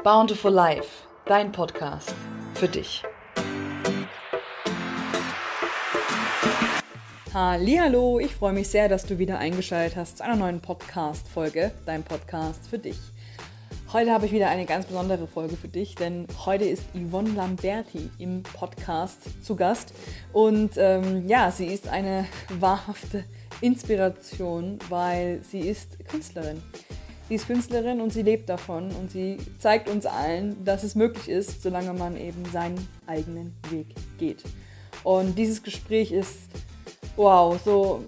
Bountiful Life, dein Podcast für dich. Hallo, ich freue mich sehr, dass du wieder eingeschaltet hast zu einer neuen Podcast-Folge, dein Podcast für dich. Heute habe ich wieder eine ganz besondere Folge für dich, denn heute ist Yvonne Lamberti im Podcast zu Gast. Und ähm, ja, sie ist eine wahrhafte Inspiration, weil sie ist Künstlerin. Sie ist Künstlerin und sie lebt davon und sie zeigt uns allen, dass es möglich ist, solange man eben seinen eigenen Weg geht. Und dieses Gespräch ist, wow, so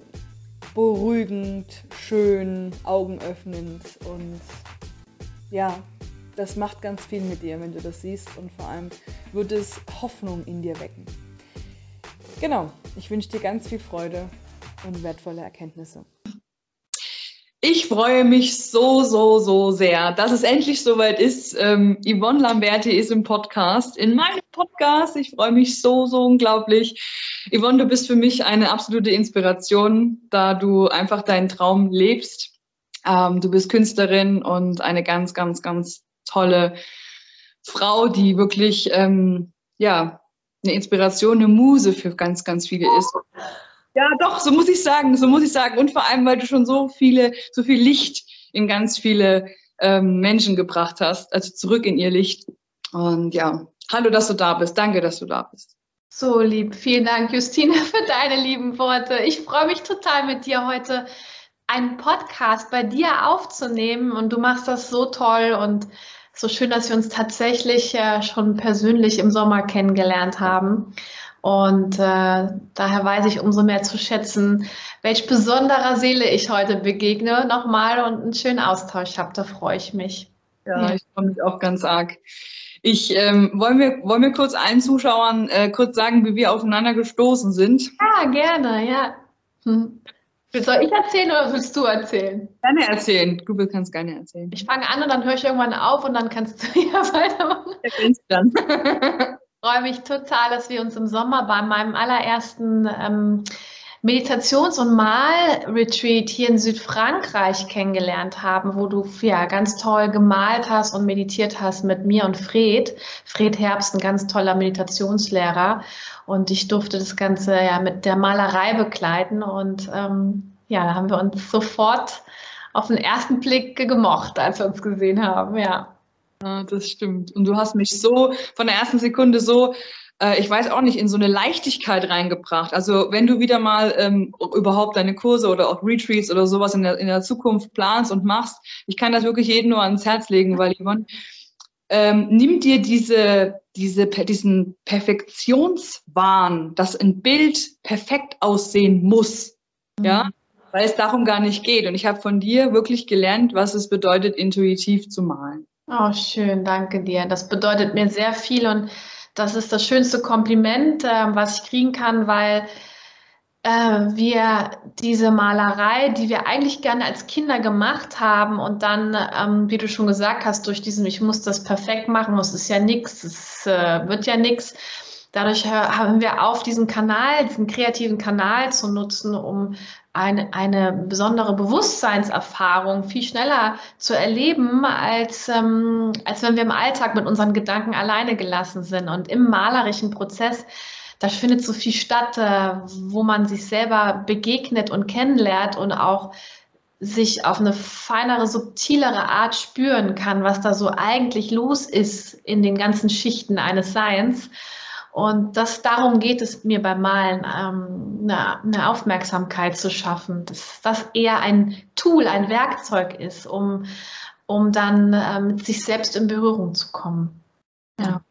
beruhigend, schön, augenöffnend und ja, das macht ganz viel mit dir, wenn du das siehst und vor allem wird es Hoffnung in dir wecken. Genau, ich wünsche dir ganz viel Freude und wertvolle Erkenntnisse. Ich freue mich so, so, so sehr, dass es endlich soweit ist. Ähm, Yvonne Lamberti ist im Podcast, in meinem Podcast. Ich freue mich so, so unglaublich. Yvonne, du bist für mich eine absolute Inspiration, da du einfach deinen Traum lebst. Ähm, du bist Künstlerin und eine ganz, ganz, ganz tolle Frau, die wirklich, ähm, ja, eine Inspiration, eine Muse für ganz, ganz viele ist. Ja, doch, so muss ich sagen, so muss ich sagen. Und vor allem, weil du schon so viele, so viel Licht in ganz viele ähm, Menschen gebracht hast, also zurück in ihr Licht. Und ja, hallo, dass du da bist. Danke, dass du da bist. So lieb. Vielen Dank, Justina, für deine lieben Worte. Ich freue mich total mit dir heute einen Podcast bei dir aufzunehmen und du machst das so toll und so schön, dass wir uns tatsächlich äh, schon persönlich im Sommer kennengelernt haben. Und äh, daher weiß ich umso mehr zu schätzen, welch besonderer Seele ich heute begegne nochmal und einen schönen Austausch habe. Da freue ich mich. Ja, ja. ich freue mich auch ganz arg. Ich ähm, wollen wir wollen wir kurz allen Zuschauern äh, kurz sagen, wie wir aufeinander gestoßen sind. Ja, gerne, ja. Hm. Soll ich erzählen oder willst du erzählen? Gerne erzählen. Du kannst gerne erzählen. Ich fange an und dann höre ich irgendwann auf und dann kannst du ja weitermachen. Du dann. freue mich total, dass wir uns im Sommer bei meinem allerersten ähm, Meditations- und Mal-Retreat hier in Südfrankreich kennengelernt haben, wo du ja ganz toll gemalt hast und meditiert hast mit mir und Fred. Fred Herbst, ein ganz toller Meditationslehrer. Und ich durfte das Ganze ja mit der Malerei begleiten. Und ähm, ja, da haben wir uns sofort auf den ersten Blick gemocht, als wir uns gesehen haben, ja. Ja, das stimmt. Und du hast mich so von der ersten Sekunde so, äh, ich weiß auch nicht, in so eine Leichtigkeit reingebracht. Also wenn du wieder mal ähm, überhaupt deine Kurse oder auch Retreats oder sowas in der, in der Zukunft planst und machst, ich kann das wirklich jedem nur ans Herz legen, weil Yvonne, ähm, nimm dir diese, diese, diesen Perfektionswahn, dass ein Bild perfekt aussehen muss, mhm. ja, weil es darum gar nicht geht. Und ich habe von dir wirklich gelernt, was es bedeutet, intuitiv zu malen. Oh, schön, danke dir. Das bedeutet mir sehr viel und das ist das schönste Kompliment, äh, was ich kriegen kann, weil äh, wir diese Malerei, die wir eigentlich gerne als Kinder gemacht haben und dann, ähm, wie du schon gesagt hast, durch diesen, ich muss das perfekt machen, das ist ja nichts, es äh, wird ja nichts. Dadurch haben wir auf diesen Kanal, diesen kreativen Kanal zu nutzen, um eine, eine besondere Bewusstseinserfahrung viel schneller zu erleben, als, ähm, als wenn wir im Alltag mit unseren Gedanken alleine gelassen sind. Und im malerischen Prozess, da findet so viel statt, äh, wo man sich selber begegnet und kennenlernt und auch sich auf eine feinere, subtilere Art spüren kann, was da so eigentlich los ist in den ganzen Schichten eines Seins. Und das, darum geht es mir beim Malen, ähm, eine, eine, Aufmerksamkeit zu schaffen, dass das eher ein Tool, ein Werkzeug ist, um, um dann äh, mit sich selbst in Berührung zu kommen. Ja.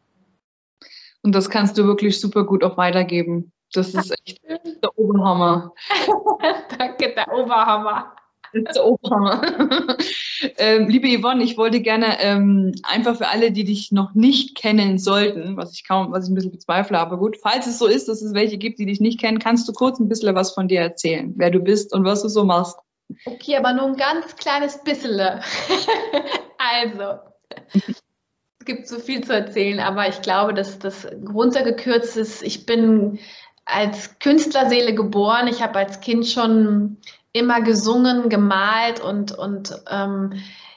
Und das kannst du wirklich super gut auch weitergeben. Das ist echt der Oberhammer. Danke, der Oberhammer. ähm, liebe Yvonne, ich wollte gerne ähm, einfach für alle, die dich noch nicht kennen sollten, was ich kaum, was ich ein bisschen bezweifle, aber gut, falls es so ist, dass es welche gibt, die dich nicht kennen, kannst du kurz ein bisschen was von dir erzählen, wer du bist und was du so machst. Okay, aber nur ein ganz kleines bisschen. also, es gibt so viel zu erzählen, aber ich glaube, dass das runtergekürzt ist. Ich bin als Künstlerseele geboren. Ich habe als Kind schon immer gesungen, gemalt und, und ähm,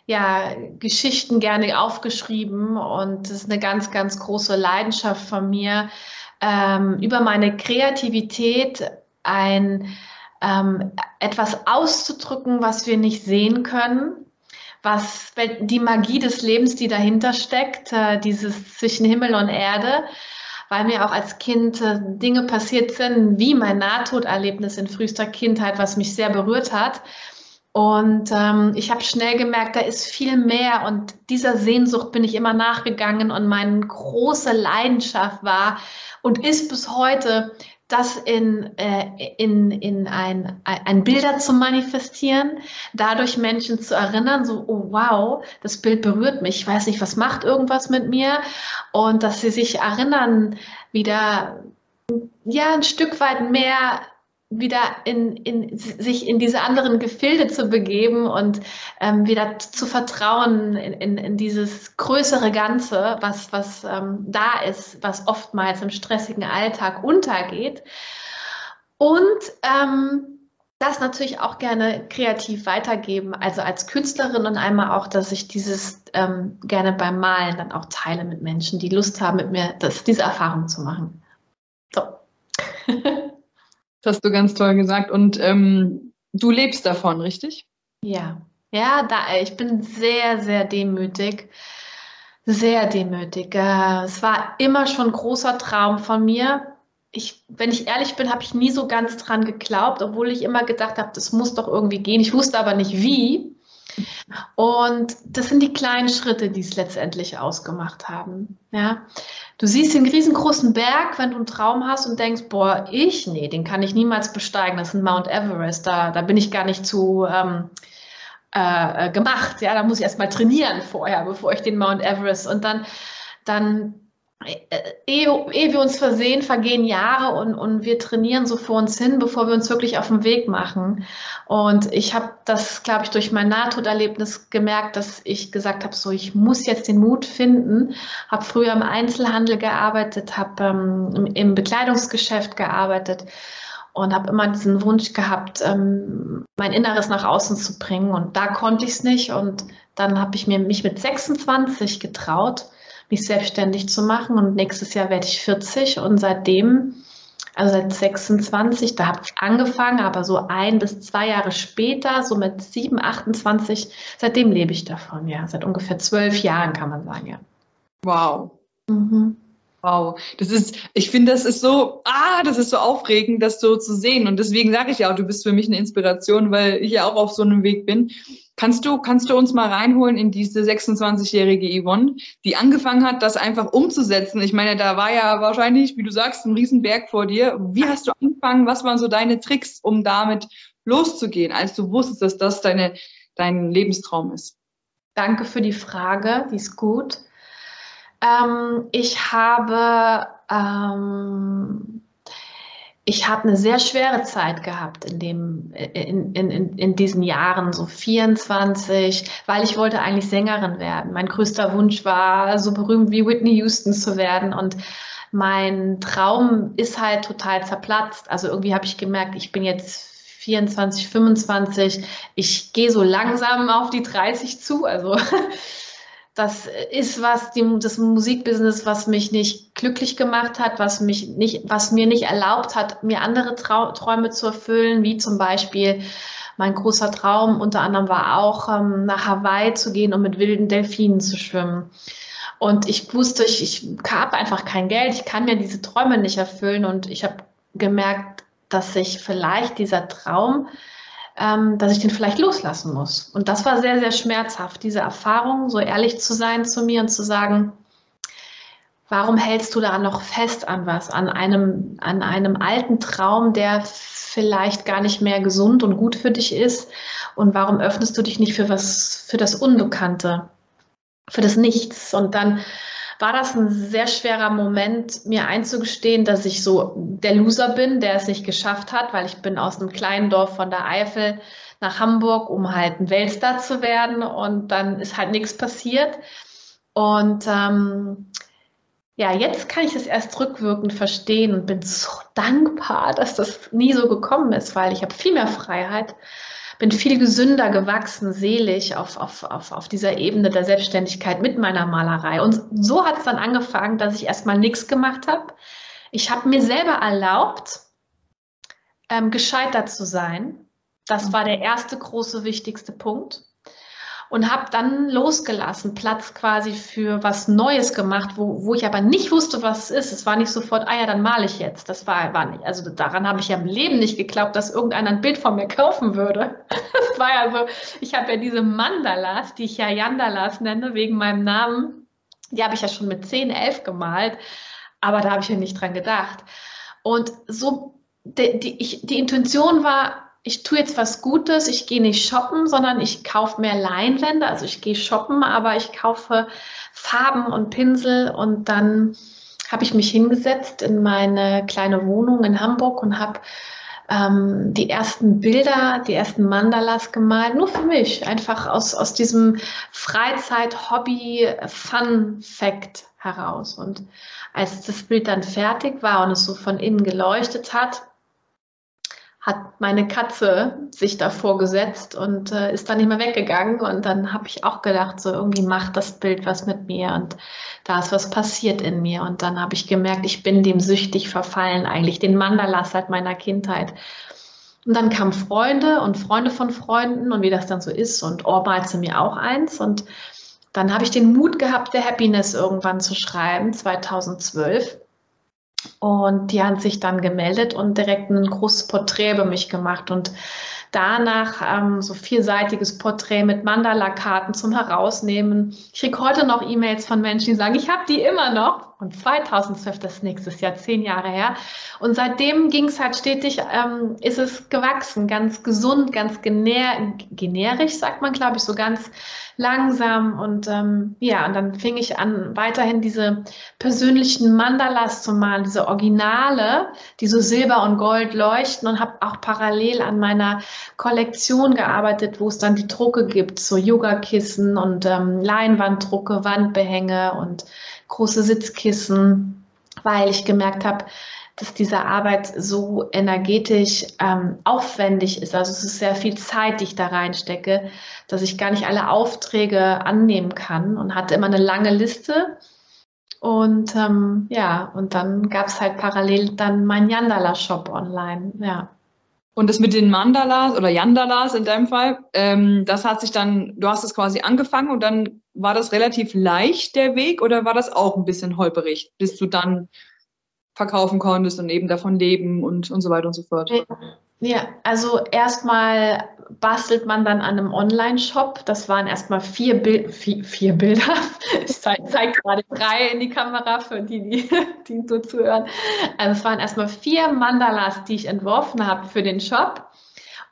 ja, Geschichten gerne aufgeschrieben. Und das ist eine ganz, ganz große Leidenschaft von mir, ähm, über meine Kreativität ein ähm, etwas auszudrücken, was wir nicht sehen können, was die Magie des Lebens, die dahinter steckt, äh, dieses zwischen Himmel und Erde, weil mir auch als Kind äh, Dinge passiert sind, wie mein Nahtoderlebnis in frühester Kindheit, was mich sehr berührt hat. Und ähm, ich habe schnell gemerkt, da ist viel mehr. Und dieser Sehnsucht bin ich immer nachgegangen. Und meine große Leidenschaft war und ist bis heute, das in, äh, in, in ein, ein Bilder zu manifestieren, dadurch Menschen zu erinnern, so, oh wow, das Bild berührt mich, ich weiß nicht, was macht irgendwas mit mir? Und dass sie sich erinnern, wieder ja ein Stück weit mehr wieder in, in, sich in diese anderen Gefilde zu begeben und ähm, wieder zu vertrauen in, in, in, dieses größere Ganze, was, was ähm, da ist, was oftmals im stressigen Alltag untergeht. Und ähm, das natürlich auch gerne kreativ weitergeben, also als Künstlerin und einmal auch, dass ich dieses ähm, gerne beim Malen dann auch teile mit Menschen, die Lust haben, mit mir das, diese Erfahrung zu machen. So. Hast du ganz toll gesagt. Und ähm, du lebst davon, richtig? Ja, ja, da, ich bin sehr, sehr demütig. Sehr demütig. Äh, es war immer schon ein großer Traum von mir. Ich, wenn ich ehrlich bin, habe ich nie so ganz dran geglaubt, obwohl ich immer gedacht habe, das muss doch irgendwie gehen. Ich wusste aber nicht wie. Und das sind die kleinen Schritte, die es letztendlich ausgemacht haben. Ja. Du siehst den riesengroßen Berg, wenn du einen Traum hast und denkst, boah, ich, nee, den kann ich niemals besteigen. Das ist ein Mount Everest. Da, da bin ich gar nicht zu ähm, äh, gemacht. Ja, da muss ich erst mal trainieren vorher, bevor ich den Mount Everest. Und dann, dann ehe, ehe wir uns versehen, vergehen Jahre und, und wir trainieren so vor uns hin, bevor wir uns wirklich auf den Weg machen. Und ich habe das, glaube ich, durch mein Nahtoderlebnis gemerkt, dass ich gesagt habe, so ich muss jetzt den Mut finden. Habe früher im Einzelhandel gearbeitet, habe ähm, im, im Bekleidungsgeschäft gearbeitet und habe immer diesen Wunsch gehabt, ähm, mein Inneres nach außen zu bringen. Und da konnte ich es nicht. Und dann habe ich mir mich mit 26 getraut mich selbstständig zu machen. Und nächstes Jahr werde ich 40 und seitdem, also seit 26, da habe ich angefangen, aber so ein bis zwei Jahre später, so mit 7, 28, seitdem lebe ich davon, ja. Seit ungefähr zwölf Jahren kann man sagen, ja. Wow. Mhm. Wow, das ist, ich finde, das ist so, ah, das ist so aufregend, das so zu sehen. Und deswegen sage ich ja auch, du bist für mich eine Inspiration, weil ich ja auch auf so einem Weg bin. Kannst du, kannst du uns mal reinholen in diese 26-jährige Yvonne, die angefangen hat, das einfach umzusetzen? Ich meine, da war ja wahrscheinlich, wie du sagst, ein Riesenberg vor dir. Wie hast du angefangen? Was waren so deine Tricks, um damit loszugehen, als du wusstest, dass das deine, dein Lebenstraum ist? Danke für die Frage, die ist gut. Ähm, ich habe ähm, ich habe eine sehr schwere Zeit gehabt in, dem, in, in, in diesen Jahren, so 24, weil ich wollte eigentlich Sängerin werden. Mein größter Wunsch war, so berühmt wie Whitney Houston zu werden. Und mein Traum ist halt total zerplatzt. Also irgendwie habe ich gemerkt, ich bin jetzt 24, 25, ich gehe so langsam auf die 30 zu. Also das ist was, die, das Musikbusiness, was mich nicht glücklich gemacht hat, was mich nicht, was mir nicht erlaubt hat, mir andere Trau Träume zu erfüllen, wie zum Beispiel mein großer Traum unter anderem war auch, ähm, nach Hawaii zu gehen und mit wilden Delfinen zu schwimmen. Und ich wusste, ich, ich habe einfach kein Geld, ich kann mir diese Träume nicht erfüllen und ich habe gemerkt, dass sich vielleicht dieser Traum ähm, dass ich den vielleicht loslassen muss. Und das war sehr, sehr schmerzhaft, diese Erfahrung, so ehrlich zu sein zu mir und zu sagen, warum hältst du da noch fest an was, an einem, an einem alten Traum, der vielleicht gar nicht mehr gesund und gut für dich ist? Und warum öffnest du dich nicht für was, für das Unbekannte, für das Nichts? Und dann war das ein sehr schwerer Moment, mir einzugestehen, dass ich so der Loser bin, der es nicht geschafft hat, weil ich bin aus einem kleinen Dorf von der Eifel nach Hamburg, um halt ein Weltstar zu werden und dann ist halt nichts passiert. Und ähm, ja, jetzt kann ich es erst rückwirkend verstehen und bin so dankbar, dass das nie so gekommen ist, weil ich habe viel mehr Freiheit bin viel gesünder gewachsen, seelisch auf, auf, auf, auf dieser Ebene der Selbstständigkeit mit meiner Malerei. Und so hat es dann angefangen, dass ich erstmal nichts gemacht habe. Ich habe mir selber erlaubt, ähm, gescheitert zu sein. Das war der erste große, wichtigste Punkt und habe dann losgelassen, Platz quasi für was Neues gemacht, wo, wo ich aber nicht wusste, was es ist. Es war nicht sofort, ah ja, dann male ich jetzt. Das war, war nicht, also daran habe ich ja im Leben nicht geglaubt, dass irgendeiner ein Bild von mir kaufen würde. Das war ja so, ich habe ja diese Mandalas, die ich ja Yandalas nenne, wegen meinem Namen, die habe ich ja schon mit 10, 11 gemalt, aber da habe ich ja nicht dran gedacht. Und so, die, die, ich, die Intention war, ich tue jetzt was Gutes, ich gehe nicht shoppen, sondern ich kaufe mehr Leinwände. Also ich gehe shoppen, aber ich kaufe Farben und Pinsel und dann habe ich mich hingesetzt in meine kleine Wohnung in Hamburg und habe ähm, die ersten Bilder, die ersten Mandalas gemalt, nur für mich, einfach aus, aus diesem Freizeit-Hobby-Fun-Fact heraus. Und als das Bild dann fertig war und es so von innen geleuchtet hat, hat meine Katze sich davor gesetzt und äh, ist dann nicht mehr weggegangen. Und dann habe ich auch gedacht, so irgendwie macht das Bild was mit mir und da ist was passiert in mir. Und dann habe ich gemerkt, ich bin dem süchtig verfallen, eigentlich den Mandalas seit meiner Kindheit. Und dann kamen Freunde und Freunde von Freunden und wie das dann so ist. Und oh, malte mir auch eins. Und dann habe ich den Mut gehabt, der Happiness irgendwann zu schreiben, 2012. Und die haben sich dann gemeldet und direkt ein großes Porträt über mich gemacht. Und danach ähm, so vielseitiges Porträt mit Mandala-Karten zum Herausnehmen. Ich kriege heute noch E-Mails von Menschen, die sagen, ich habe die immer noch. Und 2012, das nächstes Jahr, zehn Jahre her. Und seitdem ging es halt stetig, ähm, ist es gewachsen, ganz gesund, ganz genär, generisch, sagt man, glaube ich, so ganz langsam. Und ähm, ja, und dann fing ich an, weiterhin diese persönlichen Mandalas zu malen, diese Originale, die so Silber und Gold leuchten und habe auch parallel an meiner Kollektion gearbeitet, wo es dann die Drucke gibt, so Yogakissen und ähm, Leinwanddrucke, Wandbehänge und große Sitzkissen, weil ich gemerkt habe, dass diese Arbeit so energetisch ähm, aufwendig ist. Also es ist sehr viel Zeit, die ich da reinstecke, dass ich gar nicht alle Aufträge annehmen kann und hatte immer eine lange Liste. Und ähm, ja, und dann gab es halt parallel dann mein Yandala-Shop online. Ja. Und das mit den Mandalas oder Yandalas in deinem Fall, ähm, das hat sich dann, du hast es quasi angefangen und dann war das relativ leicht der Weg oder war das auch ein bisschen holperig, bis du dann verkaufen konntest und eben davon leben und, und so weiter und so fort? Ja, also erstmal bastelt man dann an einem Online-Shop. Das waren erstmal vier, Bil vier, vier Bilder. Ich zeige zeig gerade drei in die Kamera für die, die, die so zuhören. Also es waren erstmal vier Mandalas, die ich entworfen habe für den Shop.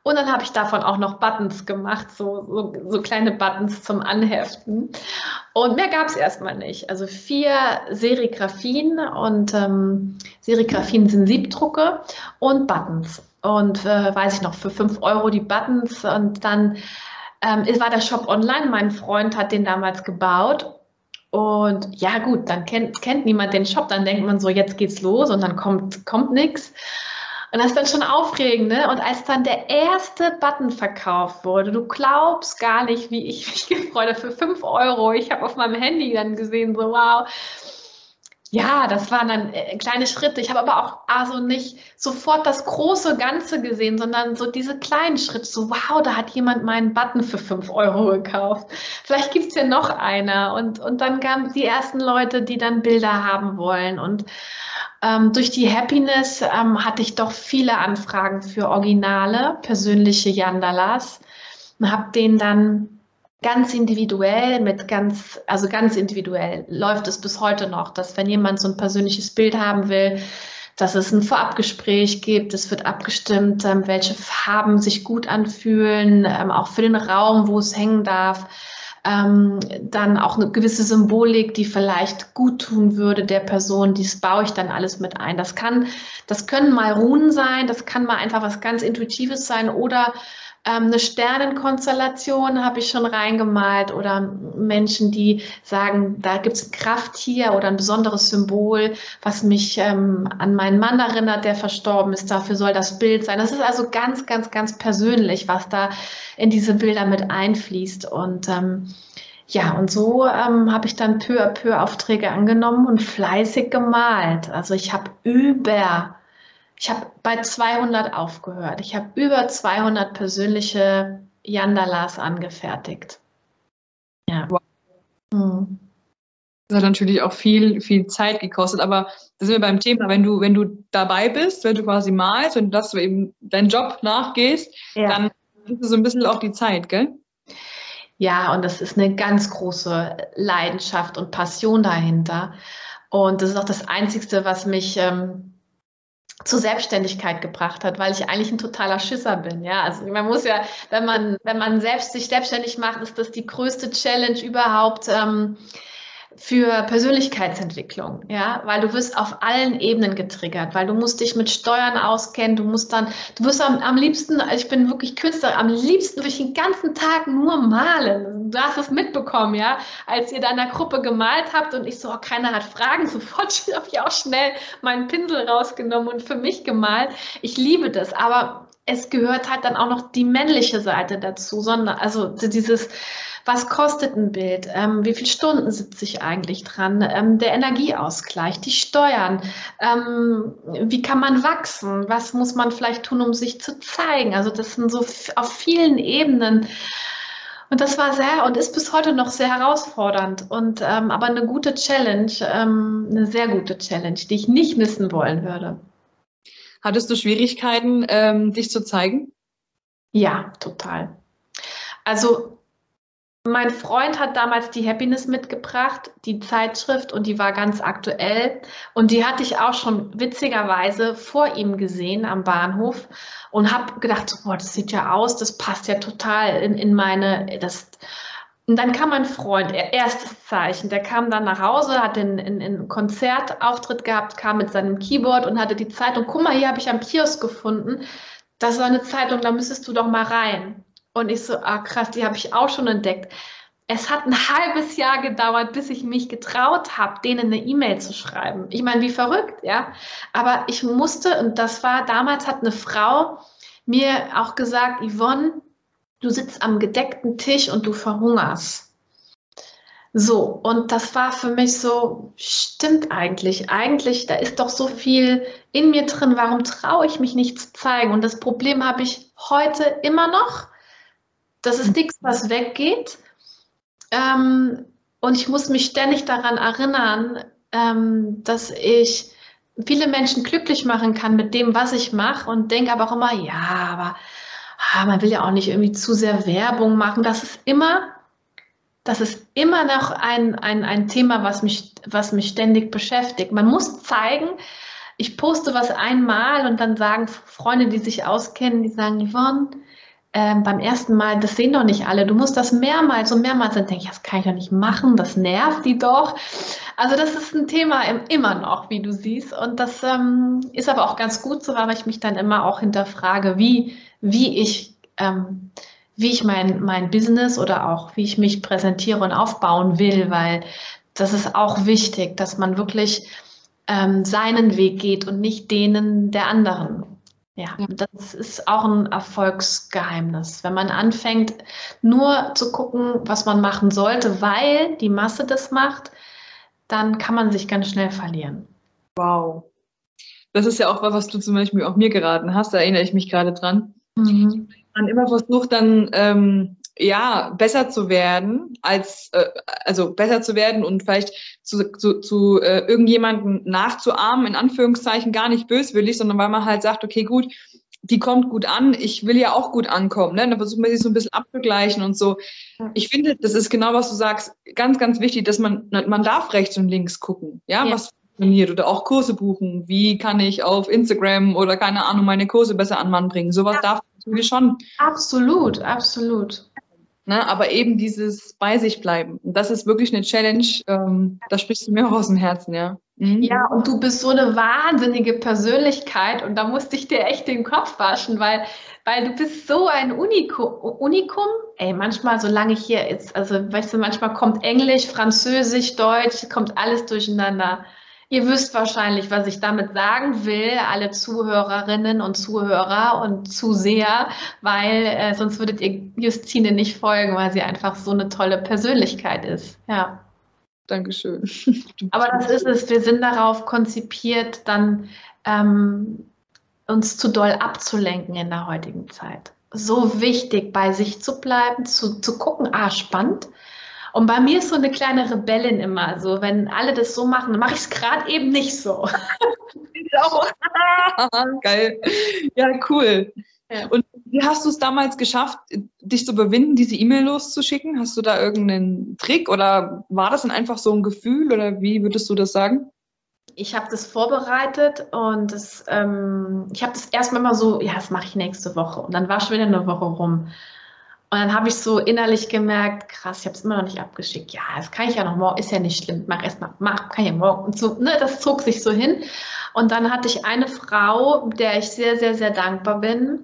Und dann habe ich davon auch noch Buttons gemacht, so, so, so kleine Buttons zum Anheften. Und mehr gab es erstmal nicht. Also vier Serigraphien und ähm, Serigraphien sind Siebdrucke und Buttons. Und äh, weiß ich noch, für fünf Euro die Buttons. Und dann ähm, war der Shop online. Mein Freund hat den damals gebaut. Und ja, gut, dann kennt, kennt niemand den Shop. Dann denkt man so, jetzt geht's los und dann kommt, kommt nichts. Und das ist dann schon aufregend, ne? Und als dann der erste Button verkauft wurde, du glaubst gar nicht, wie ich mich gefreut habe für 5 Euro. Ich habe auf meinem Handy dann gesehen, so wow. Ja, das waren dann äh, kleine Schritte. Ich habe aber auch also nicht sofort das große Ganze gesehen, sondern so diese kleinen Schritte. So, wow, da hat jemand meinen Button für 5 Euro gekauft. Vielleicht gibt es ja noch einer. Und, und dann kamen die ersten Leute, die dann Bilder haben wollen. Und ähm, durch die Happiness ähm, hatte ich doch viele Anfragen für originale, persönliche Yandalas und habe den dann ganz individuell mit ganz, also ganz individuell läuft es bis heute noch, dass wenn jemand so ein persönliches Bild haben will, dass es ein Vorabgespräch gibt, es wird abgestimmt, ähm, welche Farben sich gut anfühlen, ähm, auch für den Raum, wo es hängen darf ähm, dann auch eine gewisse Symbolik, die vielleicht gut tun würde der Person, dies baue ich dann alles mit ein. Das kann, das können mal Runen sein, das kann mal einfach was ganz Intuitives sein oder Ähm, eine Sternenkonstellation habe ich schon reingemalt oder Menschen, die sagen, da gibt es ein Krafttier oder ein besonderes Symbol, was mich ähm, an meinen Mann erinnert, der verstorben ist. Dafür soll das Bild sein. Das ist also ganz, ganz, ganz persönlich, was da in diese Bilder mit einfließt. Und ähm, ja, und so ähm, habe ich dann peu à peu Aufträge angenommen und fleißig gemalt. Also ich habe über, ich habe bei 200 aufgehört. Ich habe über 200 persönliche Yandalas angefertigt. Ja. Wow. Hm. Das hat natürlich auch viel, viel Zeit gekostet, aber da sind wir beim Thema, wenn du, wenn du dabei bist, wenn du quasi malst und dass du eben deinen Job nachgehst, ja. dann ist es so ein bisschen auch die Zeit, gell? Ja, und das ist eine ganz große Leidenschaft und Passion dahinter. Und das ist auch das Einzige, was mich ähm, zur Selbstständigkeit gebracht hat, weil ich eigentlich ein totaler Schisser bin. Ja, also man muss ja, wenn man, wenn man selbst sich selbstständig macht, ist das die größte Challenge überhaupt. Ähm, für Persönlichkeitsentwicklung, ja, weil du wirst auf allen Ebenen getriggert, weil du musst dich mit Steuern auskennen, du musst dann, du wirst am, am liebsten, ich bin wirklich Künstler, am liebsten ich den ganzen Tag nur malen. Du hast es mitbekommen, ja, als ihr da in der Gruppe gemalt habt und ich so, oh, keiner hat Fragen, sofort habe ich auch schnell meinen Pinsel rausgenommen und für mich gemalt. Ich liebe das, aber es gehört halt dann auch noch die männliche Seite dazu, sondern also dieses was kostet ein Bild, ähm, wie viele Stunden sitze ich eigentlich dran, ähm, der Energieausgleich, die Steuern, ähm, wie kann man wachsen, was muss man vielleicht tun, um sich zu zeigen. Also das sind so auf vielen Ebenen. Und das war sehr und ist bis heute noch sehr herausfordernd und ähm, aber eine gute Challenge, ähm, eine sehr gute Challenge, die ich nicht missen wollen würde. Hattest du Schwierigkeiten, ähm, dich zu zeigen? Ja, total. Also mein Freund hat damals die Happiness mitgebracht, die Zeitschrift, und die war ganz aktuell. Und die hatte ich auch schon witzigerweise vor ihm gesehen am Bahnhof und habe gedacht, boah, das sieht ja aus, das passt ja total in, in meine, das. Und dann kam mein Freund, erstes Zeichen, der kam dann nach Hause, hat einen, einen, einen Konzertauftritt gehabt, kam mit seinem Keyboard und hatte die Zeitung, guck mal, hier habe ich am Kiosk gefunden, das ist eine Zeitung, da müsstest du doch mal rein. Und ich so, ah krass, die habe ich auch schon entdeckt. Es hat ein halbes Jahr gedauert, bis ich mich getraut habe, denen eine E-Mail zu schreiben. Ich meine, wie verrückt, ja. Aber ich musste, und das war, damals hat eine Frau mir auch gesagt, Yvonne, du sitzt am gedeckten Tisch und du verhungerst. So, und das war für mich so, stimmt eigentlich. Eigentlich, da ist doch so viel in mir drin. Warum traue ich mich nicht zu zeigen? Und das Problem habe ich heute immer noch. Das ist nichts, was weggeht. Ähm, und ich muss mich ständig daran erinnern, ähm, dass ich viele Menschen glücklich machen kann mit dem, was ich mache und denke aber auch immer, ja, aber ah, man will ja auch nicht irgendwie zu sehr Werbung machen. Das ist immer, das ist immer noch ein, ein, ein Thema, was mich, was mich ständig beschäftigt. Man muss zeigen, ich poste was einmal und dann sagen Freunde, die sich auskennen, die sagen, Yvonne, ähm, beim ersten Mal, das sehen doch nicht alle, du musst das mehrmals und mehrmals, dann denke ich, das kann ich doch nicht machen, das nervt die doch. Also das ist ein Thema immer noch, wie du siehst. Und das ähm, ist aber auch ganz gut so, weil ich mich dann immer auch hinterfrage, wie, wie ich, ähm, wie ich mein, mein Business oder auch wie ich mich präsentiere und aufbauen will, weil das ist auch wichtig, dass man wirklich ähm, seinen Weg geht und nicht denen der anderen. Ja, das ist auch ein Erfolgsgeheimnis. Wenn man anfängt, nur zu gucken, was man machen sollte, weil die Masse das macht, dann kann man sich ganz schnell verlieren. Wow. Das ist ja auch was, was du zum Beispiel auch mir geraten hast, da erinnere ich mich gerade dran. Mhm. Man immer versucht dann ähm, ja, besser zu werden, als äh, also besser zu werden und vielleicht zu, zu, zu äh, irgendjemanden nachzuahmen, in Anführungszeichen gar nicht böswillig, sondern weil man halt sagt, okay, gut, die kommt gut an, ich will ja auch gut ankommen. Ne? Dann versucht man sich so ein bisschen abzugleichen und so. Ich finde, das ist genau, was du sagst, ganz, ganz wichtig, dass man, man darf rechts und links gucken, ja, ja. was funktioniert oder auch Kurse buchen. Wie kann ich auf Instagram oder keine Ahnung meine Kurse besser an Mann bringen? Sowas ja. darf natürlich schon. Absolut, absolut. Ne? Aber eben dieses bei sich bleiben. Und das ist wirklich eine Challenge, ähm, da sprichst du mir auch aus dem Herzen, ja. Mhm. Ja, und du bist so eine wahnsinnige Persönlichkeit und da musste ich dir echt den Kopf waschen, weil, weil du bist so ein Unikum. Unikum. Ey, manchmal, solange ich hier ist, also weißt du, manchmal kommt Englisch, Französisch, Deutsch, kommt alles durcheinander. Ihr wisst wahrscheinlich, was ich damit sagen will, alle Zuhörerinnen und Zuhörer und Zuseher, weil äh, sonst würdet ihr Justine nicht folgen, weil sie einfach so eine tolle Persönlichkeit ist. Ja. Dankeschön. Aber das ist es. Wir sind darauf konzipiert, dann ähm, uns zu doll abzulenken in der heutigen Zeit. So wichtig, bei sich zu bleiben, zu, zu gucken, ah, spannend. Und bei mir ist so eine kleine Rebellin immer so, wenn alle das so machen, dann mache ich es gerade eben nicht so. Geil. Ja, cool. Ja. Und wie hast du es damals geschafft, dich zu überwinden, diese E-Mail loszuschicken? Hast du da irgendeinen Trick oder war das dann einfach so ein Gefühl oder wie würdest du das sagen? Ich habe das vorbereitet und das, ähm, ich habe das erstmal mal so, ja, das mache ich nächste Woche. Und dann war schon wieder eine Woche rum. Und dann habe ich so innerlich gemerkt, krass, ich habe es immer noch nicht abgeschickt. Ja, das kann ich ja noch morgen, ist ja nicht schlimm. Mach erst mal, mach, kann ja morgen. Und so, ne, das zog sich so hin. Und dann hatte ich eine Frau, der ich sehr, sehr, sehr dankbar bin.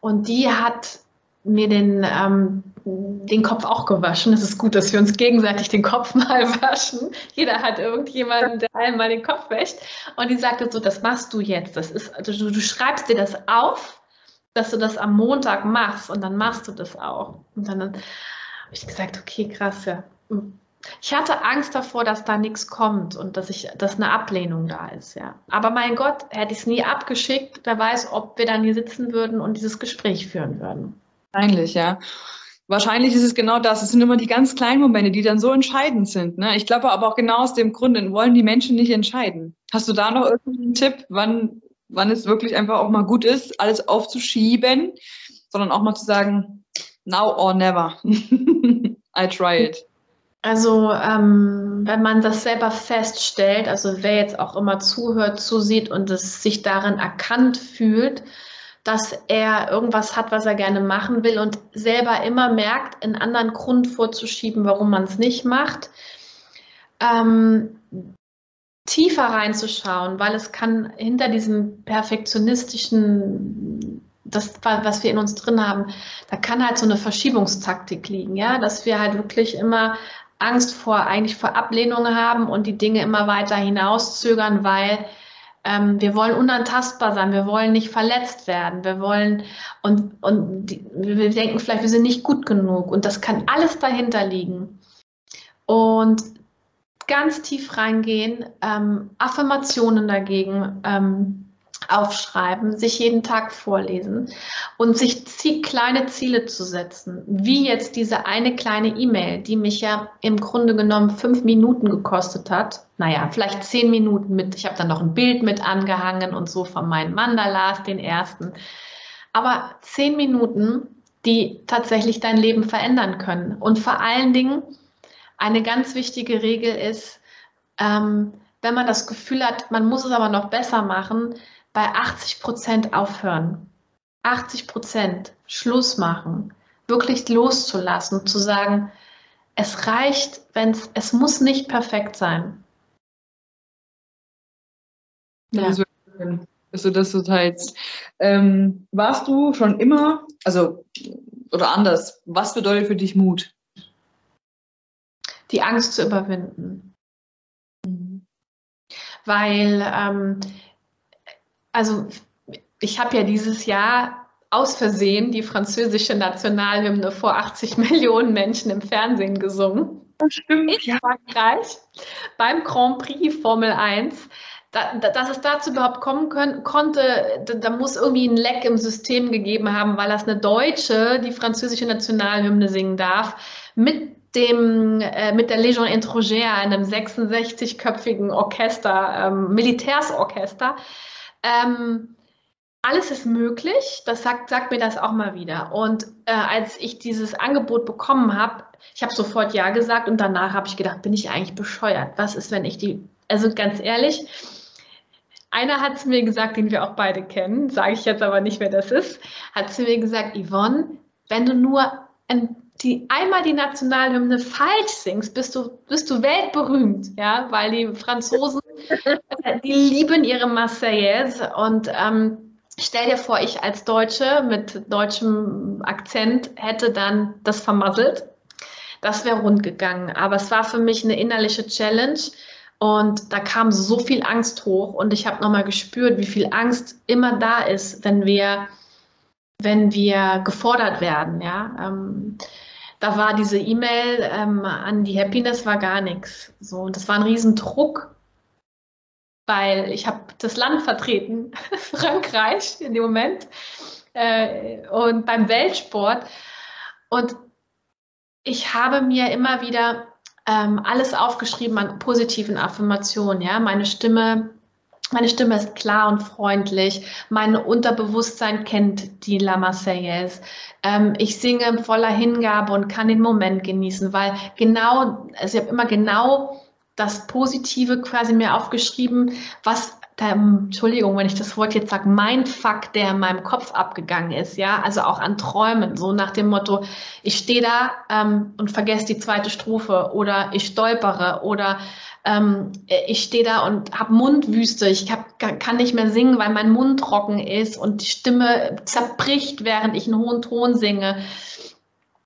Und die hat mir den, ähm, den Kopf auch gewaschen. Es ist gut, dass wir uns gegenseitig den Kopf mal waschen. Jeder hat irgendjemanden, der einem mal den Kopf wäscht. Und die sagte so, das machst du jetzt. Das ist, du, du schreibst dir das auf dass du das am Montag machst und dann machst du das auch. Und dann habe ich gesagt, okay, krass, ja. Ich hatte Angst davor, dass da nichts kommt und dass ich, dass eine Ablehnung da ist, ja. Aber mein Gott, hätte ich es nie abgeschickt, wer weiß, ob wir dann hier sitzen würden und dieses Gespräch führen würden. Wahrscheinlich, ja. Wahrscheinlich ist es genau das. Es sind immer die ganz kleinen Momente, die dann so entscheidend sind. Ne? Ich glaube aber auch genau aus dem Grund, wollen die Menschen nicht entscheiden. Hast du da noch irgendeinen Tipp, wann wann es wirklich einfach auch mal gut ist, alles aufzuschieben, sondern auch mal zu sagen, now or never. I try it. Also ähm, wenn man das selber feststellt, also wer jetzt auch immer zuhört, zusieht und es sich darin erkannt fühlt, dass er irgendwas hat, was er gerne machen will und selber immer merkt, einen anderen Grund vorzuschieben, warum man es nicht macht, ähm, tiefer reinzuschauen, weil es kann hinter diesem perfektionistischen, das, was wir in uns drin haben, da kann halt so eine Verschiebungstaktik liegen, ja, dass wir halt wirklich immer Angst vor, eigentlich vor Ablehnung haben und die Dinge immer weiter hinauszögern, weil ähm, wir wollen unantastbar sein, wir wollen nicht verletzt werden, wir wollen und, und die, wir denken vielleicht, wir sind nicht gut genug und das kann alles dahinter liegen. Und ganz tief reingehen, ähm, Affirmationen dagegen ähm, aufschreiben, sich jeden Tag vorlesen und sich kleine Ziele zu setzen, wie jetzt diese eine kleine E-Mail, die mich ja im Grunde genommen fünf Minuten gekostet hat. Naja, vielleicht zehn Minuten mit, ich habe dann noch ein Bild mit angehangen und so von meinen Mandalas, den ersten. Aber zehn Minuten, die tatsächlich dein Leben verändern können. Und vor allen Dingen, eine ganz wichtige Regel ist, ähm, wenn man das Gefühl hat, man muss es aber noch besser machen, bei 80 Prozent aufhören. 80 Prozent Schluss machen, wirklich loszulassen, zu sagen, es reicht, wenn es, es muss nicht perfekt sein. Ja. Das dass du das so teilst. Ähm, warst du schon immer, also, oder anders, was bedeutet für dich Mut? Die Angst zu überwinden. Weil, ähm, also ich habe ja dieses Jahr aus Versehen die französische Nationalhymne vor 80 Millionen Menschen im Fernsehen gesungen. Das stimmt. In Frankreich beim Grand Prix Formel 1. Da, da, dass es dazu überhaupt kommen können, konnte, da, da, muss irgendwie ein Leck im System gegeben haben, weil das eine Deutsche die französische Nationalhymne singen darf, mit dem, äh, mit der Légion Étrangère, einem 66-köpfigen Orchester, ähm, Militärsorchester. Ähm, alles ist möglich, das sagt, sagt mir das auch mal wieder. Und äh, als ich dieses Angebot bekommen habe, ich habe sofort Ja gesagt und danach habe ich gedacht, bin ich eigentlich bescheuert? Was ist, wenn ich die, also ganz ehrlich, einer hat es mir gesagt, den wir auch beide kennen, sage ich jetzt aber nicht, wer das ist, hat zu mir gesagt, Yvonne, wenn du nur ein die einmal die Nationalhymne falsch singst, bist du, bist du weltberühmt, ja, weil die Franzosen die lieben ihre Marseillaise und ähm, stell dir vor, ich als Deutsche mit deutschem Akzent hätte dann das vermasselt. Das wäre rund gegangen. Aber es war für mich eine innerliche Challenge. Und da kam so viel Angst hoch und ich habe nochmal gespürt, wie viel Angst immer da ist, wenn wir, wenn wir gefordert werden. Ja? Ähm, da war diese E-Mail ähm, an die Happiness war gar nichts. So, und das war ein Riesendruck, weil ich habe das Land vertreten, Frankreich in dem Moment äh, und beim Weltsport. Und ich habe mir immer wieder ähm, alles aufgeschrieben an positiven Affirmationen. Ja, meine Stimme, meine Stimme ist klar und freundlich. Mein Unterbewusstsein kennt die La Marseillaise. Ähm, ich singe voller Hingabe und kann den Moment genießen, weil genau, also ich habe immer genau das Positive quasi mir aufgeschrieben, was da, Entschuldigung, wenn ich das Wort jetzt sage, mein Fuck, der in meinem Kopf abgegangen ist, ja, also auch an Träumen, so nach dem Motto, ich stehe da ähm, und vergesse die zweite Strophe oder ich stolpere oder ähm, ich stehe da und habe Mundwüste, ich hab, kann nicht mehr singen, weil mein Mund trocken ist und die Stimme zerbricht, während ich einen hohen Ton singe.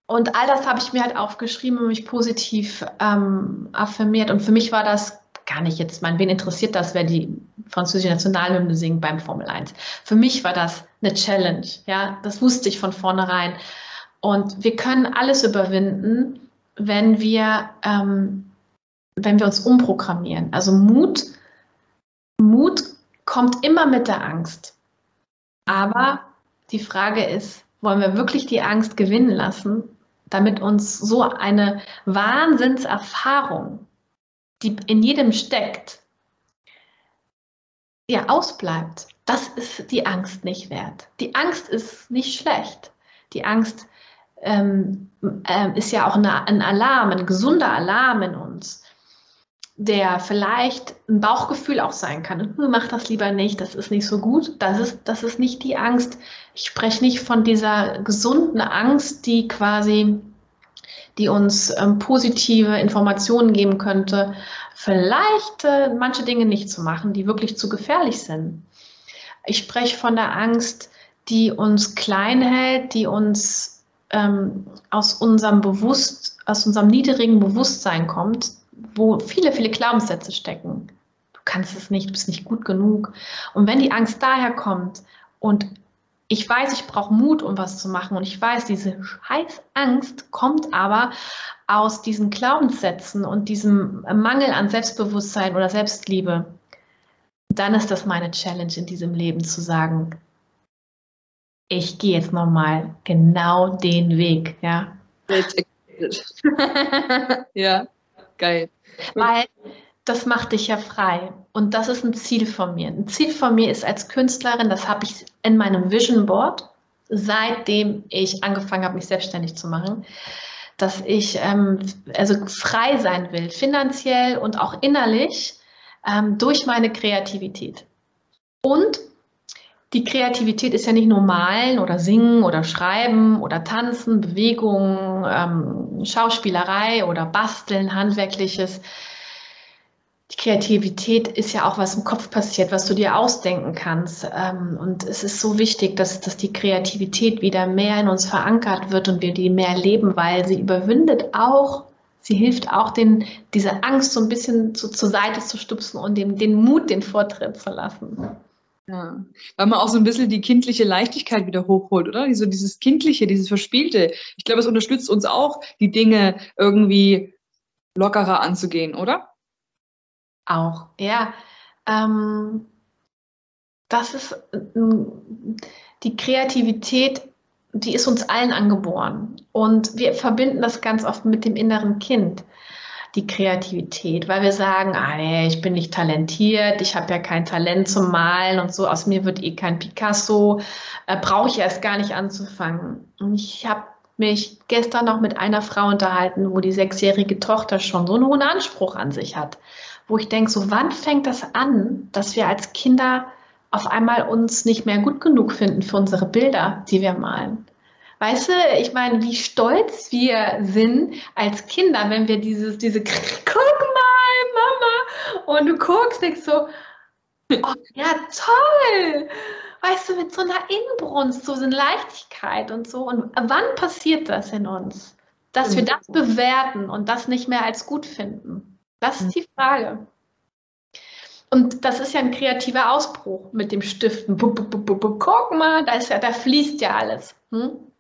Und all das habe ich mir halt aufgeschrieben und mich positiv ähm, affirmiert. Und für mich war das gar nicht jetzt, mein, wen interessiert das, wer die französische Nationalhymne singt beim Formel 1. Für mich war das eine Challenge, ja, das wusste ich von vornherein. Und wir können alles überwinden, wenn wir, ähm, wenn wir uns umprogrammieren. Also Mut, Mut kommt immer mit der Angst. Aber die Frage ist, wollen wir wirklich die Angst gewinnen lassen, damit uns so eine Wahnsinnserfahrung die in jedem steckt, ja, ausbleibt, das ist die Angst nicht wert. Die Angst ist nicht schlecht. Die Angst ähm, äh, ist ja auch eine, ein Alarm, ein gesunder Alarm in uns, der vielleicht ein Bauchgefühl auch sein kann. Mach das lieber nicht, das ist nicht so gut. Das ist, das ist nicht die Angst. Ich spreche nicht von dieser gesunden Angst, die quasi die uns ähm, positive Informationen geben könnte, vielleicht äh, manche Dinge nicht zu machen, die wirklich zu gefährlich sind. Ich spreche von der Angst, die uns klein hält, die uns ähm, aus unserem Bewusst, aus unserem niedrigen Bewusstsein kommt, wo viele, viele Glaubenssätze stecken. Du kannst es nicht, du bist nicht gut genug. Und wenn die Angst daher kommt und ich weiß, ich brauche Mut, um was zu machen. Und ich weiß, diese scheiß Angst kommt aber aus diesen Glaubenssätzen und diesem Mangel an Selbstbewusstsein oder Selbstliebe. Dann ist das meine Challenge in diesem Leben zu sagen, ich gehe jetzt nochmal genau den Weg, ja. ja, geil. Weil das macht dich ja frei. Und das ist ein Ziel von mir. Ein Ziel von mir ist als Künstlerin, das habe ich in meinem Vision Board, seitdem ich angefangen habe, mich selbstständig zu machen, dass ich ähm, also frei sein will, finanziell und auch innerlich ähm, durch meine Kreativität. Und die Kreativität ist ja nicht nur malen oder singen oder schreiben oder tanzen, Bewegung, ähm, Schauspielerei oder basteln, handwerkliches die Kreativität ist ja auch was im Kopf passiert, was du dir ausdenken kannst. Ähm, und es ist so wichtig, dass, dass die Kreativität wieder mehr in uns verankert wird und wir die mehr leben, weil sie überwindet auch, sie hilft auch, den, diese Angst so ein bisschen zu, zur Seite zu stupsen und dem, den Mut, den Vortritt zu lassen. Ja, weil man auch so ein bisschen die kindliche Leichtigkeit wieder hochholt, oder? So dieses Kindliche, dieses Verspielte. Ich glaube, es unterstützt uns auch, die Dinge irgendwie lockerer anzugehen, oder? Auch, ja. Ähm, das ist die Kreativität, die ist uns allen angeboren. Und wir verbinden das ganz oft mit dem inneren Kind, die Kreativität, weil wir sagen, ah, nee, ich bin nicht talentiert, ich habe ja kein Talent zum Malen und so, aus mir wird eh kein Picasso, äh, brauche ich erst gar nicht anzufangen. Und ich habe mich gestern noch mit einer Frau unterhalten, wo die sechsjährige Tochter schon so einen hohen Anspruch an sich hat wo ich denke, so wann fängt das an, dass wir als Kinder auf einmal uns nicht mehr gut genug finden für unsere Bilder, die wir malen. Weißt du, ich meine, wie stolz wir sind als Kinder, wenn wir dieses, diese, guck mal, Mama, Und du guckst, denkst so, oh, ja, toll! Weißt du, mit so einer Inbrunst, so eine Leichtigkeit und so. Und wann passiert das in uns? Dass wir das bewerten und das nicht mehr als gut finden? Das ist die Frage. Und das ist ja ein kreativer Ausbruch mit dem Stiften. Guck mal, da, ist ja, da fließt ja alles. Hm?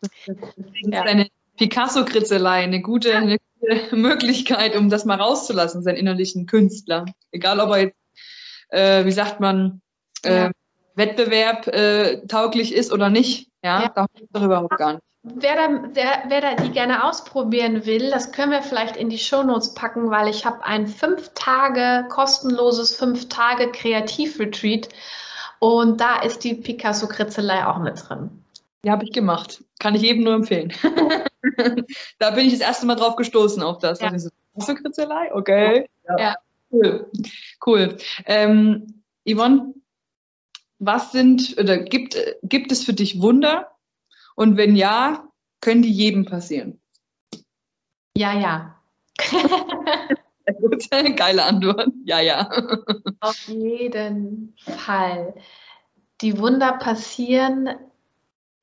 Das ist eine Picasso-Kritzelei, eine gute, eine gute Möglichkeit, um das mal rauszulassen, seinen innerlichen Künstler. Egal, ob er jetzt, äh, wie sagt man, äh, ja. Wettbewerb äh, tauglich ist oder nicht. Ja, ja. da geht doch überhaupt gar nicht. Wer da, wer, wer da die gerne ausprobieren will, das können wir vielleicht in die Shownotes packen, weil ich habe ein fünf Tage kostenloses fünf Tage Kreativretreat und da ist die Picasso Kritzelei auch mit drin. Die habe ich gemacht. Kann ich eben nur empfehlen. da bin ich das erste Mal drauf gestoßen auf das. Ja. Picasso Kritzelei? Okay. Ja. ja. Cool. Cool. Ähm, Yvonne, was sind oder gibt, gibt es für dich Wunder? Und wenn ja, können die jedem passieren? Ja, ja. Geile Antwort. Ja, ja. Auf jeden Fall. Die Wunder passieren,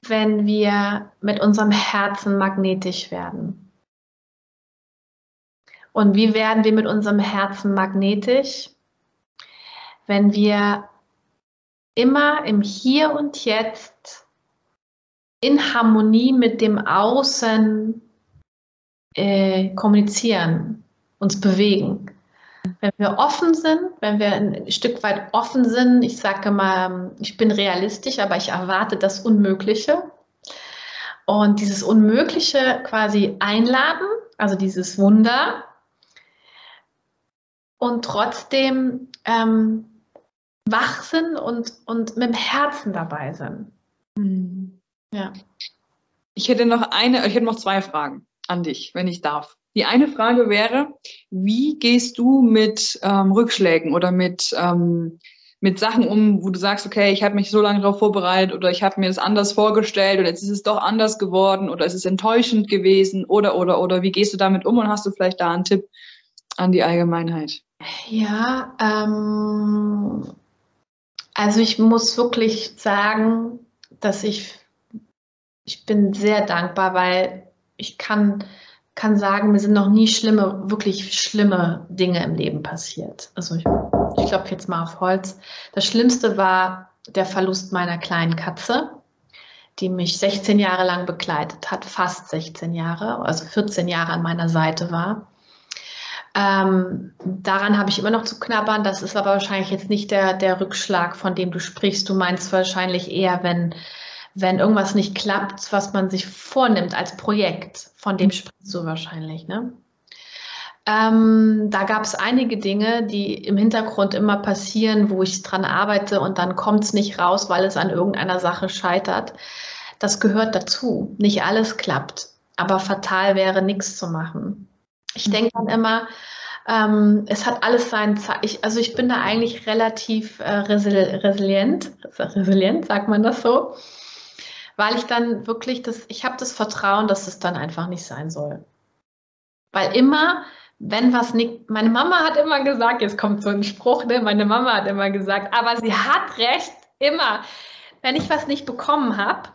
wenn wir mit unserem Herzen magnetisch werden. Und wie werden wir mit unserem Herzen magnetisch? Wenn wir immer im Hier und Jetzt in Harmonie mit dem Außen äh, kommunizieren, uns bewegen. Wenn wir offen sind, wenn wir ein Stück weit offen sind, ich sage mal, ich bin realistisch, aber ich erwarte das Unmögliche. Und dieses Unmögliche quasi einladen, also dieses Wunder, und trotzdem ähm, wach sind und, und mit dem Herzen dabei sind. Mhm. Ja. Ich hätte noch eine, ich hätte noch zwei Fragen an dich, wenn ich darf. Die eine Frage wäre, wie gehst du mit ähm, Rückschlägen oder mit, ähm, mit Sachen um, wo du sagst, okay, ich habe mich so lange darauf vorbereitet oder ich habe mir das anders vorgestellt oder jetzt ist es doch anders geworden oder es ist enttäuschend gewesen oder, oder, oder wie gehst du damit um und hast du vielleicht da einen Tipp an die Allgemeinheit? Ja, ähm, also ich muss wirklich sagen, dass ich, ich bin sehr dankbar, weil ich kann, kann sagen, mir sind noch nie schlimme, wirklich schlimme Dinge im Leben passiert. Also ich, ich klopfe jetzt mal auf Holz. Das Schlimmste war der Verlust meiner kleinen Katze, die mich 16 Jahre lang begleitet hat, fast 16 Jahre, also 14 Jahre an meiner Seite war. Ähm, daran habe ich immer noch zu knabbern. Das ist aber wahrscheinlich jetzt nicht der, der Rückschlag, von dem du sprichst. Du meinst wahrscheinlich eher, wenn, wenn irgendwas nicht klappt, was man sich vornimmt als Projekt. Von dem sprichst du wahrscheinlich, ne? Ähm, da gab es einige Dinge, die im Hintergrund immer passieren, wo ich dran arbeite und dann kommt es nicht raus, weil es an irgendeiner Sache scheitert. Das gehört dazu. Nicht alles klappt, aber fatal wäre, nichts zu machen. Ich mhm. denke dann immer, ähm, es hat alles seinen Zeit. Also ich bin da eigentlich relativ äh, resilient, resilient, sagt man das so, weil ich dann wirklich das, ich habe das Vertrauen, dass es dann einfach nicht sein soll. Weil immer, wenn was nicht, meine Mama hat immer gesagt, jetzt kommt so ein Spruch, ne? meine Mama hat immer gesagt, aber sie hat recht, immer. Wenn ich was nicht bekommen habe,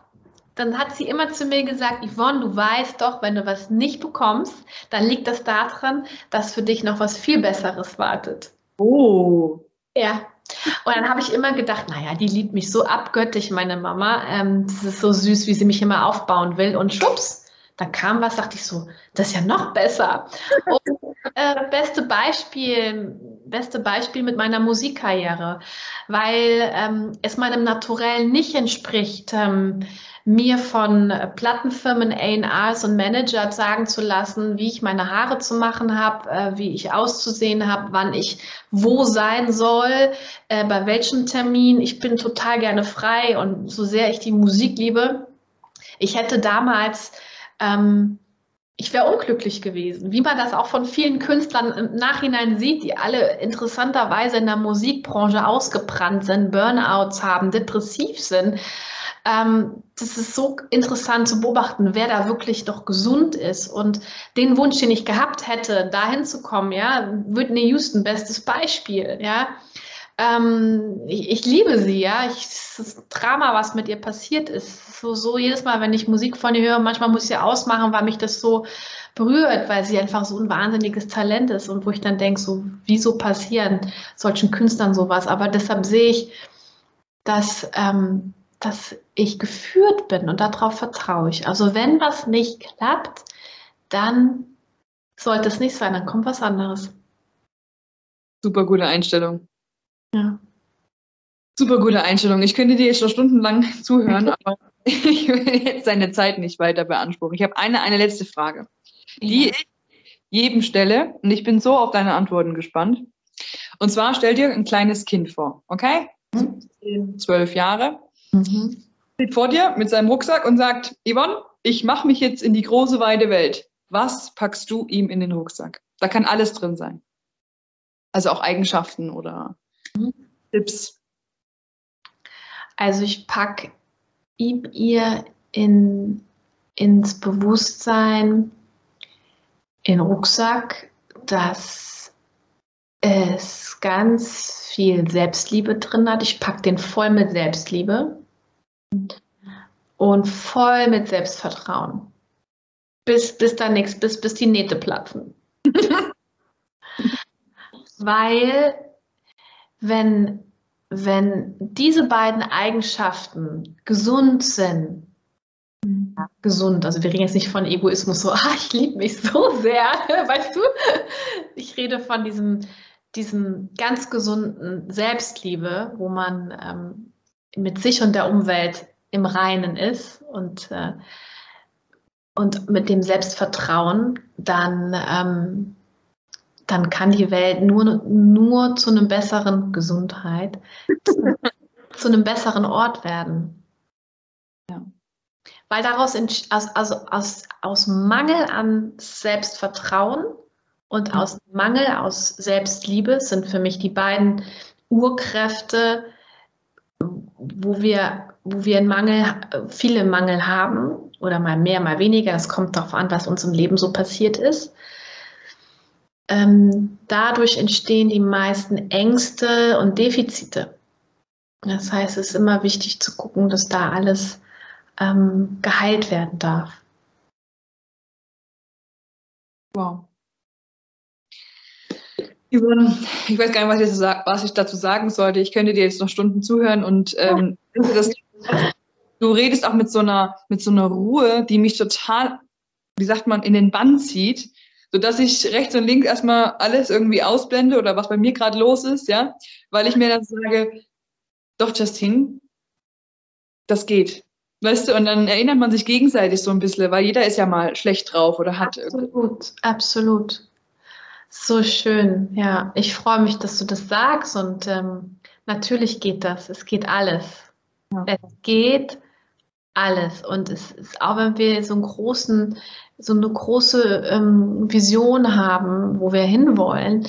dann hat sie immer zu mir gesagt, Yvonne, du weißt doch, wenn du was nicht bekommst, dann liegt das daran, dass für dich noch was viel Besseres wartet. Oh. Ja. Und dann habe ich immer gedacht, naja, die liebt mich so abgöttisch, meine Mama. Ähm, das ist so süß, wie sie mich immer aufbauen will. Und schwupps, dann kam was, dachte ich so, das ist ja noch besser. Und äh, beste Beispiel, beste Beispiel mit meiner Musikkarriere, weil ähm, es meinem Naturell nicht entspricht, ähm, mir von Plattenfirmen, A&Rs und Manager sagen zu lassen, wie ich meine Haare zu machen habe, äh, wie ich auszusehen habe, wann ich wo sein soll, äh, bei welchem Termin. Ich bin total gerne frei und so sehr ich die Musik liebe. Ich hätte damals ähm, ich wäre unglücklich gewesen, wie man das auch von vielen Künstlern im Nachhinein sieht, die alle interessanterweise in der Musikbranche ausgebrannt sind, Burnouts haben, depressiv sind ähm, das ist so interessant zu beobachten, wer da wirklich doch gesund ist. Und den Wunsch, den ich gehabt hätte, dahin zu kommen, ja, Whitney Houston, bestes Beispiel, ja. Ähm, ich, ich, liebe sie, ja. Ich, das Drama, was mit ihr passiert ist. So, so jedes Mal, wenn ich Musik von ihr höre, manchmal muss ich sie ausmachen, weil mich das so berührt, weil sie einfach so ein wahnsinniges Talent ist und wo ich dann denke, so, wieso passieren solchen Künstlern sowas? Aber deshalb sehe ich, dass, ähm, dass ich geführt bin und darauf vertraue ich. Also wenn was nicht klappt, dann sollte es nicht sein, dann kommt was anderes. Super gute Einstellung. Ja. Super gute Einstellung. Ich könnte dir jetzt schon stundenlang zuhören, aber ich will jetzt deine Zeit nicht weiter beanspruchen. Ich habe eine, eine letzte Frage die ich jedem stelle. Und ich bin so auf deine Antworten gespannt. Und zwar stell dir ein kleines Kind vor, okay? Mhm. Zwölf Jahre. Mhm. Steht vor dir mit seinem Rucksack und sagt, Yvonne, ich mache mich jetzt in die große, weite Welt. Was packst du ihm in den Rucksack? Da kann alles drin sein. Also auch Eigenschaften oder mhm. Tipps. Also ich packe ihm ihr in, ins Bewusstsein, in Rucksack, dass es ganz viel Selbstliebe drin hat. Ich packe den voll mit Selbstliebe und voll mit Selbstvertrauen. Bis, bis da nichts, bis, bis die Nähte platzen. Weil, wenn, wenn diese beiden Eigenschaften gesund sind, gesund. Also wir reden jetzt nicht von Egoismus, so, ah, ich liebe mich so sehr, weißt du? Ich rede von diesem, diesem ganz gesunden Selbstliebe, wo man ähm, mit sich und der Umwelt im Reinen ist und, äh, und mit dem Selbstvertrauen, dann, ähm, dann kann die Welt nur, nur zu einem besseren Gesundheit, zu, zu einem besseren Ort werden. Weil daraus aus, also aus, aus Mangel an Selbstvertrauen und aus Mangel aus Selbstliebe sind für mich die beiden Urkräfte, wo wir, wo wir einen Mangel, viele Mangel haben oder mal mehr, mal weniger. Es kommt darauf an, was uns im Leben so passiert ist. Ähm, dadurch entstehen die meisten Ängste und Defizite. Das heißt, es ist immer wichtig zu gucken, dass da alles ähm, geheilt werden darf. Wow. Yvonne, ich weiß gar nicht, was ich, was ich, dazu sagen sollte. Ich könnte dir jetzt noch Stunden zuhören und ähm, das, du redest auch mit so einer mit so einer Ruhe, die mich total, wie sagt man, in den Bann zieht, sodass ich rechts und links erstmal alles irgendwie ausblende oder was bei mir gerade los ist, ja, weil ich mir dann sage, doch Justine, das geht. Weißt du, und dann erinnert man sich gegenseitig so ein bisschen, weil jeder ist ja mal schlecht drauf oder hat. Absolut, absolut. So schön, ja. Ich freue mich, dass du das sagst und ähm, natürlich geht das. Es geht alles. Ja. Es geht alles. Und es ist, auch wenn wir so einen großen, so eine große ähm, Vision haben, wo wir hinwollen,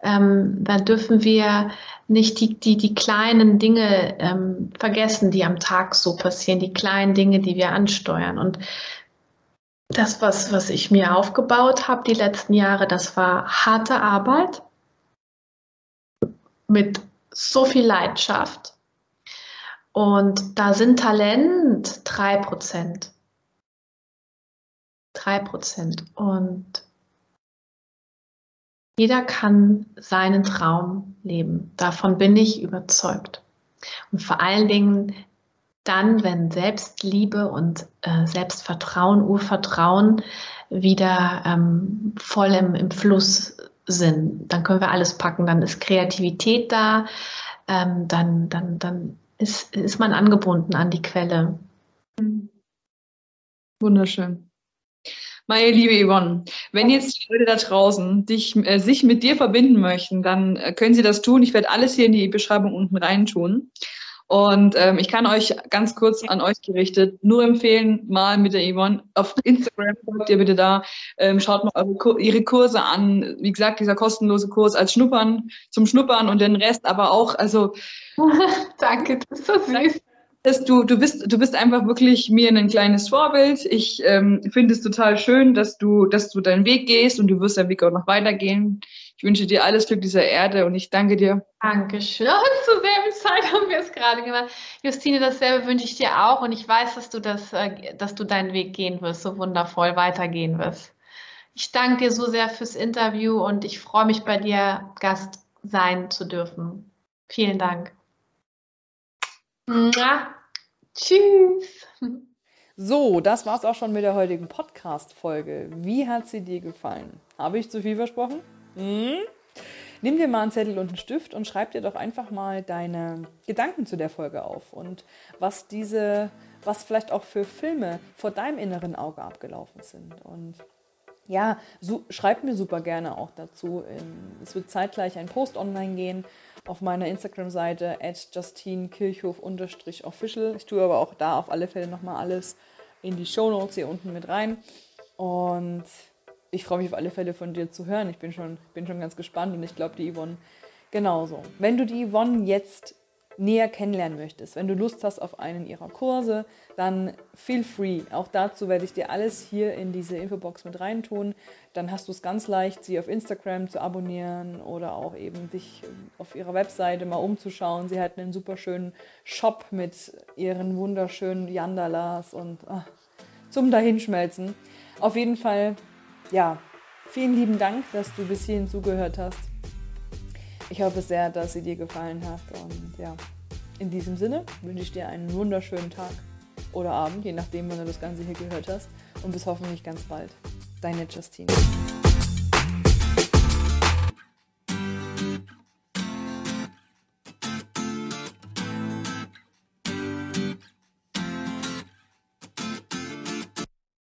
ähm, dann dürfen wir nicht die, die, die kleinen Dinge ähm, vergessen, die am Tag so passieren, die kleinen Dinge, die wir ansteuern. Und das, was, was ich mir aufgebaut habe die letzten Jahre, das war harte Arbeit mit so viel Leidenschaft. Und da sind Talent drei Prozent. Drei Prozent. Und jeder kann seinen Traum leben. Davon bin ich überzeugt. Und vor allen Dingen dann, wenn Selbstliebe und äh, Selbstvertrauen, Urvertrauen wieder ähm, voll im, im, Fluss sind, dann können wir alles packen. Dann ist Kreativität da, ähm, dann, dann, dann ist, ist man angebunden an die Quelle. Wunderschön. Meine liebe Yvonne, wenn jetzt die Leute da draußen dich, äh, sich mit dir verbinden möchten, dann äh, können sie das tun. Ich werde alles hier in die Beschreibung unten rein tun. Und ähm, ich kann euch ganz kurz an euch gerichtet nur empfehlen, mal mit der Yvonne auf Instagram, folgt ihr bitte da, ähm, schaut mal eure, ihre Kurse an. Wie gesagt, dieser kostenlose Kurs als Schnuppern, zum Schnuppern und den Rest aber auch, also. Danke, das ist so süß. du, du bist, du bist einfach wirklich mir ein kleines Vorbild. Ich ähm, finde es total schön, dass du, dass du deinen Weg gehst und du wirst deinen Weg auch noch weitergehen. Ich wünsche dir alles Glück dieser Erde und ich danke dir. Dankeschön. Und zur selben Zeit haben wir es gerade gemacht. Justine, dasselbe wünsche ich dir auch und ich weiß, dass du das, äh, dass du deinen Weg gehen wirst, so wundervoll weitergehen wirst. Ich danke dir so sehr fürs Interview und ich freue mich bei dir Gast sein zu dürfen. Vielen Dank. Mua. Tschüss. So, das war's auch schon mit der heutigen Podcast-Folge. Wie hat sie dir gefallen? Habe ich zu viel versprochen? Hm? Nimm dir mal einen Zettel und einen Stift und schreib dir doch einfach mal deine Gedanken zu der Folge auf und was diese, was vielleicht auch für Filme vor deinem inneren Auge abgelaufen sind. Und ja, so, schreib mir super gerne auch dazu. Es wird zeitgleich ein Post online gehen auf meiner Instagram-Seite at justinkirchhof-official. Ich tue aber auch da auf alle Fälle nochmal alles in die Show Notes hier unten mit rein. Und ich freue mich auf alle Fälle von dir zu hören. Ich bin schon, bin schon ganz gespannt und ich glaube, die Yvonne genauso. Wenn du die Yvonne jetzt näher kennenlernen möchtest, wenn du Lust hast auf einen ihrer Kurse, dann feel free. Auch dazu werde ich dir alles hier in diese Infobox mit reintun. Dann hast du es ganz leicht, sie auf Instagram zu abonnieren oder auch eben dich auf ihrer Webseite mal umzuschauen. Sie hat einen super schönen Shop mit ihren wunderschönen Yandalas und ach, zum Dahinschmelzen. Auf jeden Fall, ja, vielen lieben Dank, dass du bis hierhin zugehört hast. Ich hoffe sehr, dass sie dir gefallen hat. Und ja, in diesem Sinne wünsche ich dir einen wunderschönen Tag oder Abend, je nachdem, wann du das Ganze hier gehört hast. Und bis hoffentlich ganz bald. Deine Justine.